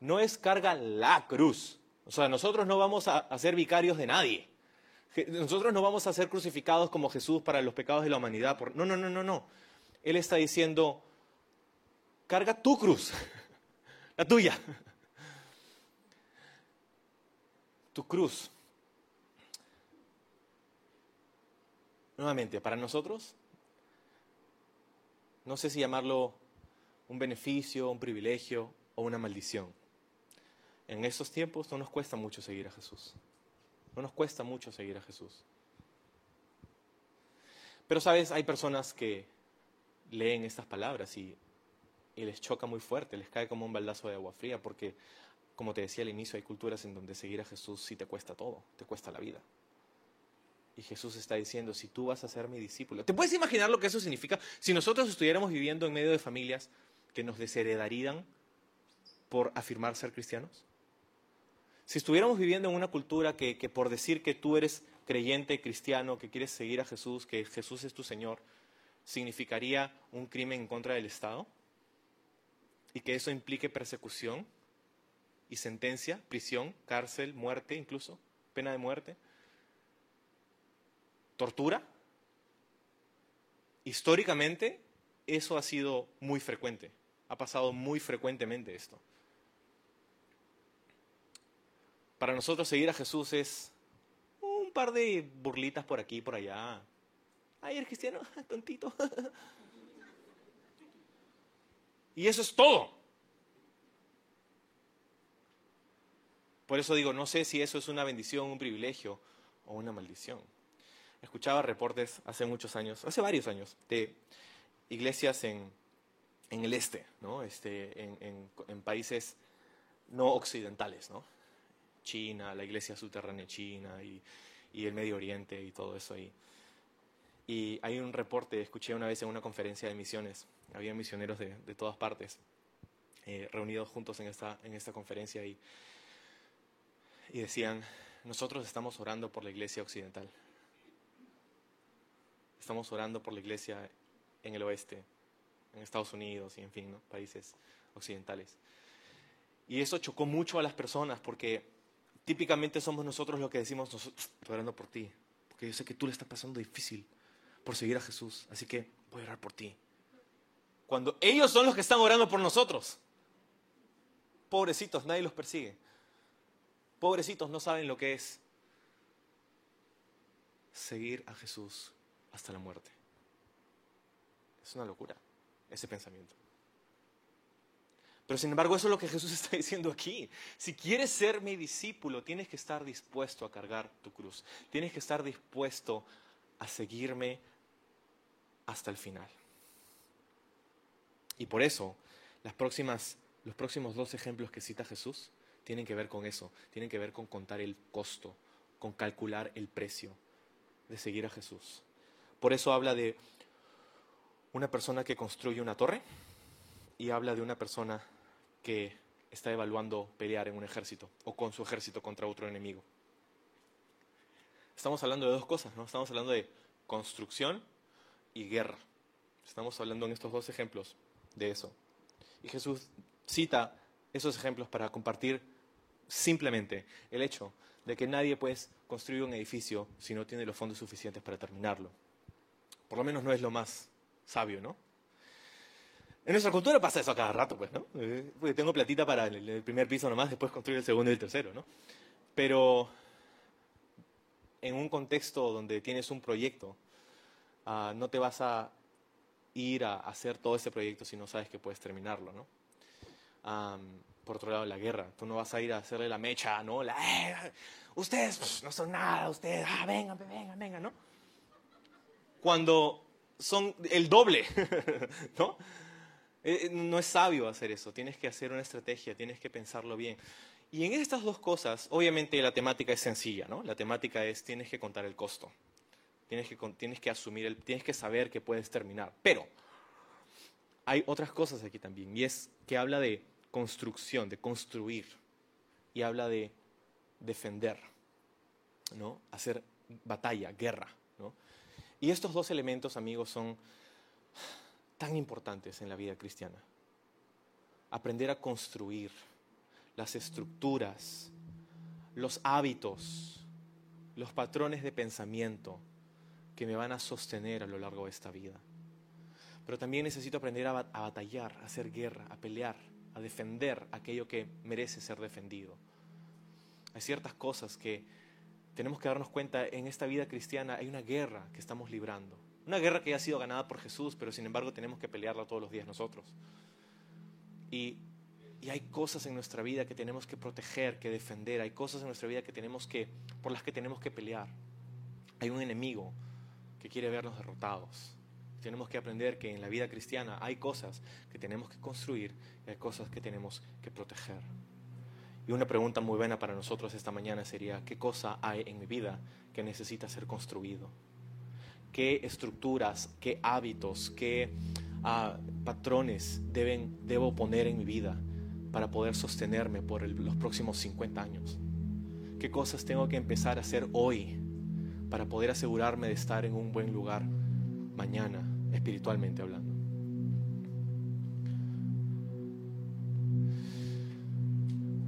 no es carga la cruz. O sea, nosotros no vamos a, ser vicarios de nadie. Nosotros no vamos a ser crucificados como Jesús para los pecados de la humanidad. No, no, no, no, no. Él está diciendo, carga tu cruz, la tuya. Tu cruz Nuevamente, para nosotros, no sé si llamarlo un beneficio, un privilegio o una maldición. En estos tiempos no nos cuesta mucho seguir a Jesús. No nos cuesta mucho seguir a Jesús. Pero sabes, hay personas que leen estas palabras y, les choca muy fuerte, les cae como un baldazo de agua fría, porque, como te decía al inicio, hay culturas en donde seguir a Jesús sí te cuesta todo, te cuesta la vida. Y Jesús está diciendo, si tú vas a ser mi discípulo. ¿Te puedes imaginar lo que eso significa? Si nosotros estuviéramos viviendo en medio de familias que nos desheredarían por afirmar ser cristianos. Si estuviéramos viviendo en una cultura que, por decir que tú eres creyente, cristiano, que quieres seguir a Jesús, que Jesús es tu Señor, significaría un crimen en contra del Estado y que eso implique persecución y sentencia, prisión, cárcel, muerte incluso, pena de muerte tortura, históricamente eso ha sido muy frecuente, ha pasado muy frecuentemente esto. Para nosotros seguir a Jesús es un par de burlitas por aquí por allá. Ay, eres cristiano, tontito. y eso es todo. Por eso digo, no sé si eso es una bendición, un privilegio o una maldición. escuchaba reportes hace muchos años, hace varios años, de iglesias en, en el este, ¿no? este, en, en países no occidentales, ¿no? China, la iglesia subterránea china y, el Medio Oriente y todo eso ahí. Y hay un reporte, escuché una vez en una conferencia de misiones, había misioneros de, todas partes eh, reunidos juntos en esta, en esta conferencia y, decían, nosotros estamos orando por la iglesia occidental. Estamos orando por la iglesia en el oeste, en Estados Unidos y en fin, países occidentales. Y eso chocó mucho a las personas porque típicamente somos nosotros los que decimos, estoy orando por ti, porque yo sé que tú le estás pasando difícil por seguir a Jesús, así que voy a orar por ti. Cuando ellos son los que están orando por nosotros. Pobrecitos, nadie los persigue. Pobrecitos no saben lo que es seguir a Jesús hasta la muerte. Es una locura ese pensamiento. Pero sin embargo, eso es lo que Jesús está diciendo aquí. Si quieres ser mi discípulo, tienes que estar dispuesto a cargar tu cruz. Tienes que estar dispuesto a seguirme hasta el final. Y por eso, los próximos dos ejemplos que cita Jesús tienen que ver con eso, tienen que ver con contar el costo, con calcular el precio de seguir a Jesús. Por eso habla de una persona que construye una torre y habla de una persona que está evaluando pelear en un ejército o con su ejército contra otro enemigo. Estamos hablando de dos cosas, ¿no? Estamos hablando de construcción y guerra. Estamos hablando en estos dos ejemplos de eso. Y Jesús cita esos ejemplos para compartir simplemente el hecho de que nadie puede construir un edificio si no tiene los fondos suficientes para terminarlo. Por lo menos no es lo más sabio, ¿no? En nuestra cultura pasa eso a cada rato, pues, ¿no? Eh, porque tengo platita para el primer piso nomás, después construir el segundo y el tercero, ¿no? Pero en un contexto donde tienes un proyecto, uh, no te vas a ir a hacer todo ese proyecto si no sabes que puedes terminarlo, ¿no? Um, por otro lado, la guerra. Tú no vas a ir a hacerle la mecha, ¿no? La, eh, ustedes pues, no son nada, ustedes, ah, vengan, vengan, vengan, ¿no? Cuando son el doble, ¿no? Eh, eh, no es sabio hacer eso, tienes que hacer una estrategia, tienes que pensarlo bien. Y en estas dos cosas, obviamente la temática es sencilla, ¿no? La temática es tienes que contar el costo, tienes que, tienes que asumir, el, tienes que saber que puedes terminar. Pero hay otras cosas aquí también, y es que habla de construcción, de construir, y habla de defender, ¿no? Hacer batalla, guerra, ¿no? Y estos dos elementos, amigos, son tan importantes en la vida cristiana. Aprender a construir las estructuras, los hábitos, los patrones de pensamiento que me van a sostener a lo largo de esta vida. Pero también necesito aprender a, batallar, a hacer guerra, a pelear, a defender aquello que merece ser defendido. Hay ciertas cosas que tenemos que darnos cuenta en esta vida cristiana, hay una guerra que estamos librando. Una guerra que ya ha sido ganada por Jesús, pero sin embargo tenemos que pelearla todos los días nosotros. Y, y, hay cosas en nuestra vida que tenemos que proteger, que defender. Hay cosas en nuestra vida que tenemos que, por las que tenemos que pelear. Hay un enemigo que quiere vernos derrotados. Tenemos que aprender que en la vida cristiana hay cosas que tenemos que construir y hay cosas que tenemos que proteger. Y una pregunta muy buena para nosotros esta mañana sería, ¿qué cosa hay en mi vida que necesita ser construido? Qué estructuras, qué hábitos, qué uh, patrones deben, debo poner en mi vida para poder sostenerme por los próximos 50 años. ¿Qué cosas tengo que empezar a hacer hoy para poder asegurarme de estar en un buen lugar mañana, espiritualmente hablando?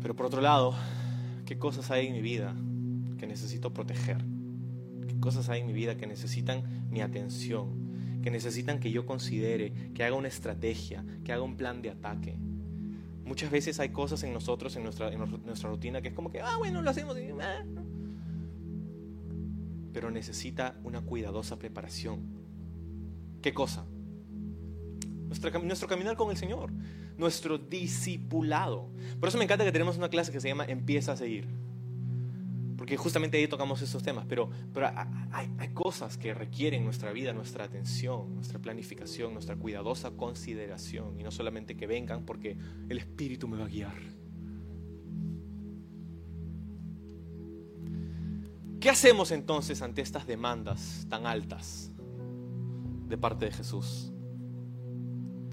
Pero por otro lado, ¿qué cosas hay en mi vida que necesito proteger? Cosas hay en mi vida que necesitan mi atención, que necesitan que yo considere, que haga una estrategia, que haga un plan de ataque. Muchas veces hay cosas en nosotros, en nuestra, en nuestra rutina, que es como que, ah, bueno, lo hacemos. Ah". Pero necesita una cuidadosa preparación. ¿Qué cosa? Nuestro, nuestro caminar con el Señor, nuestro discipulado. Por eso me encanta que tenemos una clase que se llama Empieza a seguir justamente ahí tocamos estos temas, pero, pero hay, hay cosas que requieren nuestra vida, nuestra atención, nuestra planificación, nuestra cuidadosa consideración, y no solamente que vengan porque el Espíritu me va a guiar. ¿Qué hacemos entonces ante estas demandas tan altas de parte de Jesús?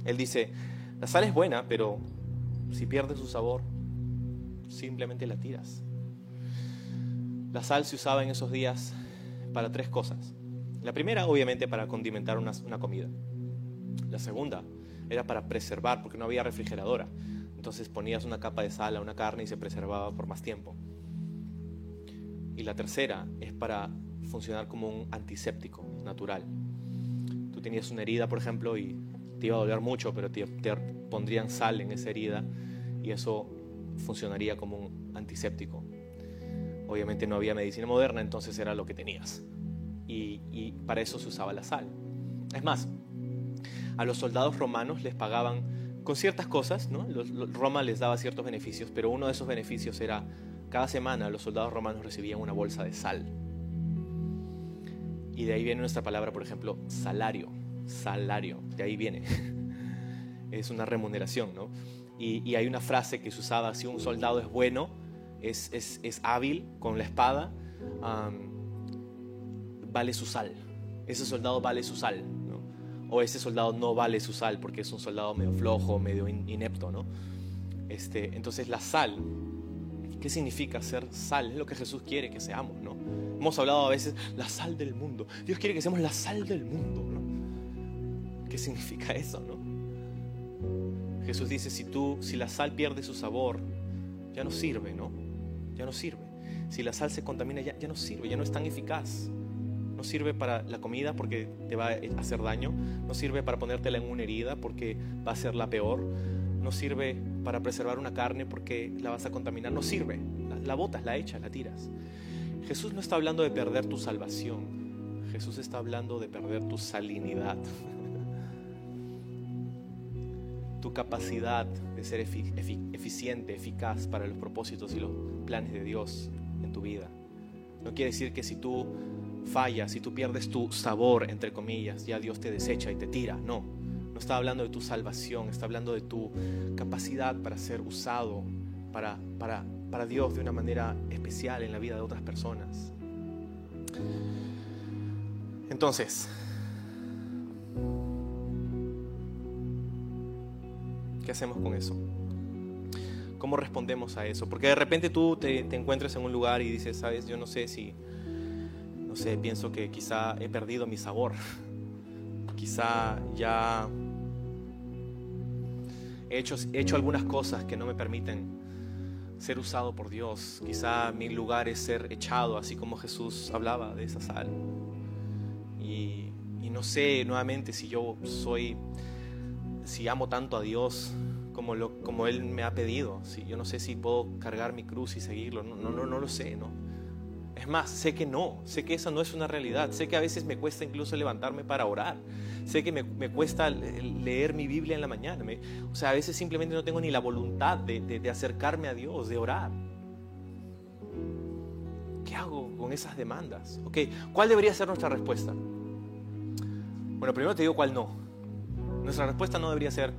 Él dice, la sal es buena, pero si pierde su sabor, simplemente la tiras. La sal se usaba en esos días para tres cosas. La primera, obviamente, para condimentar una, comida. La segunda era para preservar, porque no había refrigeradora. Entonces ponías una capa de sal a una carne y se preservaba por más tiempo. Y la tercera es para funcionar como un antiséptico natural. Tú tenías una herida, por ejemplo, y te iba a doler mucho, pero te, te pondrían sal en esa herida y eso funcionaría como un antiséptico. Obviamente no había medicina moderna, entonces era lo que tenías. Y, para eso se usaba la sal. Es más, a los soldados romanos les pagaban con ciertas cosas, ¿no? Roma les daba ciertos beneficios, pero uno de esos beneficios era cada semana los soldados romanos recibían una bolsa de sal. Y de ahí viene nuestra palabra, por ejemplo, salario. Salario, de ahí viene. es una remuneración, ¿no? Y, y hay una frase que se usaba, si un soldado es bueno, es, hábil con la espada, vale su sal. Ese soldado vale su sal. O ese soldado no vale su sal porque es un soldado medio flojo, medio inepto. ¿no? Este, entonces la sal, ¿qué significa ser sal? Es lo que Jesús quiere que seamos. ¿no? Hemos hablado a veces la sal del mundo. Dios quiere que seamos la sal del mundo. ¿no? ¿Qué significa eso? ¿no? Jesús dice, si tú, si la sal pierde su sabor, ya no sirve, ¿no? Ya no sirve. Si la sal se contamina, ya, ya no sirve, ya no es tan eficaz. No sirve para la comida porque te va a hacer daño. No sirve para ponértela en una herida porque va a ser la peor. No sirve para preservar una carne porque la vas a contaminar. No sirve. La, la botas, la echas, la tiras. Jesús no está hablando de perder tu salvación. Jesús está hablando de perder tu salinidad. tu capacidad de ser eficiente, eficaz para los propósitos y los planes de Dios en tu vida. No quiere decir que si tú fallas, si tú pierdes tu sabor, entre comillas, ya Dios te desecha y te tira. No, no está hablando de tu salvación, está hablando de tu capacidad para ser usado para, para, para Dios de una manera especial en la vida de otras personas. Entonces, ¿Qué hacemos con eso? ¿Cómo respondemos a eso? Porque de repente tú te, encuentras en un lugar y dices, sabes, yo no sé si, no sé, pienso que quizá he perdido mi sabor. quizá ya he hecho, he hecho algunas cosas que no me permiten ser usado por Dios. Quizá mi lugar es ser echado, así como Jesús hablaba de esa sal. Y no sé nuevamente si yo soy si amo tanto a Dios como, lo, como Él me ha pedido. Si, yo no sé si puedo cargar mi cruz y seguirlo. No, no, no, lo sé, ¿no? Es más, sé que no, sé que esa no es una realidad. Sé que a veces me cuesta incluso levantarme para orar. Sé que me, me cuesta leer mi Biblia en la mañana. o sea, a veces simplemente no tengo ni la voluntad de, de, acercarme a Dios, de orar. ¿Qué hago con esas demandas? Ok, ¿cuál debería ser nuestra respuesta? Bueno, primero te digo cuál no. Nuestra respuesta no debería ser,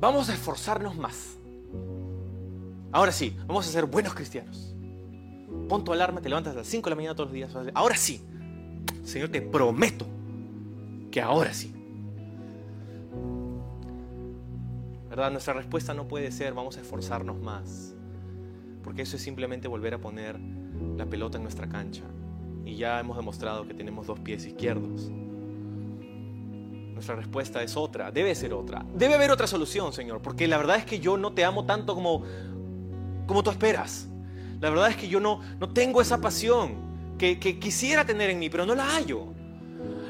vamos a esforzarnos más. Ahora sí, vamos a ser buenos cristianos. Pon tu alarma, te levantas a las 5 de la mañana todos los días. Ahora sí, Señor, te prometo que ahora sí. ¿Verdad? Nuestra respuesta no puede ser, vamos a esforzarnos más. Porque eso es simplemente volver a poner la pelota en nuestra cancha. Y ya hemos demostrado que tenemos dos pies izquierdos. Nuestra respuesta es otra, debe ser otra. Debe haber otra solución, Señor, porque la verdad es que yo no te amo tanto como, como tú esperas. La verdad es que yo no, no tengo esa pasión que, quisiera tener en mí, pero no la hallo.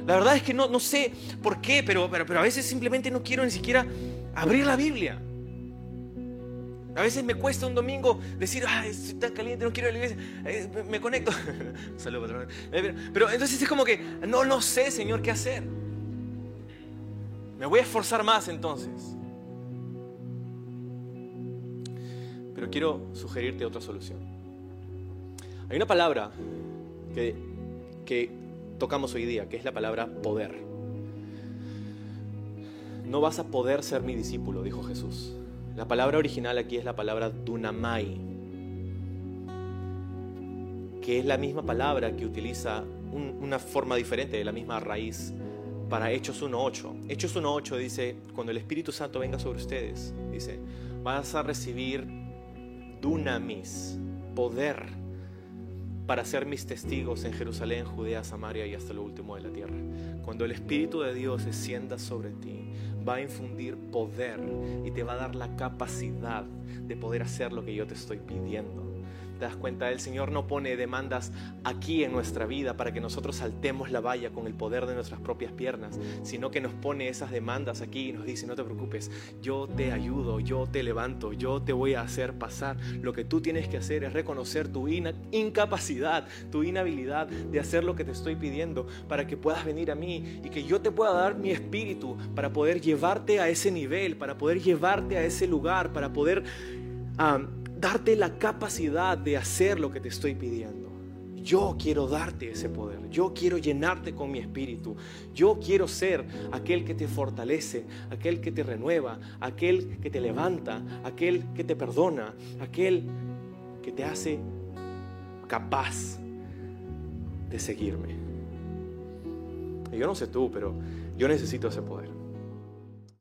La verdad es que no, no sé por qué, pero, pero, pero a veces simplemente no quiero ni siquiera abrir la Biblia. A veces me cuesta un domingo decir, ay, estoy tan caliente, no quiero ir a la iglesia, eh, me, conecto. Saludos, pero, pero entonces es como que, no, no sé, Señor, qué hacer. Me voy a esforzar más entonces. Pero quiero sugerirte otra solución. Hay una palabra que, tocamos hoy día, que es la palabra poder. No vas a poder ser mi discípulo, dijo Jesús. La palabra original aquí es la palabra dunamai, que es la misma palabra que utiliza una forma diferente de la misma raíz para Hechos 1.8. Hechos 1.8 dice, cuando el Espíritu Santo venga sobre ustedes, dice, vas a recibir dunamis, poder, para ser mis testigos en Jerusalén, Judea, Samaria y hasta lo último de la tierra. Cuando el Espíritu de Dios descienda sobre ti, va a infundir poder y te va a dar la capacidad de poder hacer lo que yo te estoy pidiendo. ¿Te das cuenta? El Señor no pone demandas aquí en nuestra vida para que nosotros saltemos la valla con el poder de nuestras propias piernas, sino que nos pone esas demandas aquí y nos dice, no te preocupes, yo te ayudo, yo te levanto, yo te voy a hacer pasar. Lo que tú tienes que hacer es reconocer tu incapacidad, tu inhabilidad de hacer lo que te estoy pidiendo para que puedas venir a mí y que yo te pueda dar mi espíritu para poder llevarte a ese nivel, para poder llevarte a ese lugar, para poder darte la capacidad de hacer lo que te estoy pidiendo. Yo quiero darte ese poder. Yo quiero llenarte con mi espíritu. Yo quiero ser aquel que te fortalece, aquel que te renueva, aquel que te levanta, aquel que te perdona, aquel que te hace capaz de seguirme. Y yo no sé tú, pero yo necesito ese poder.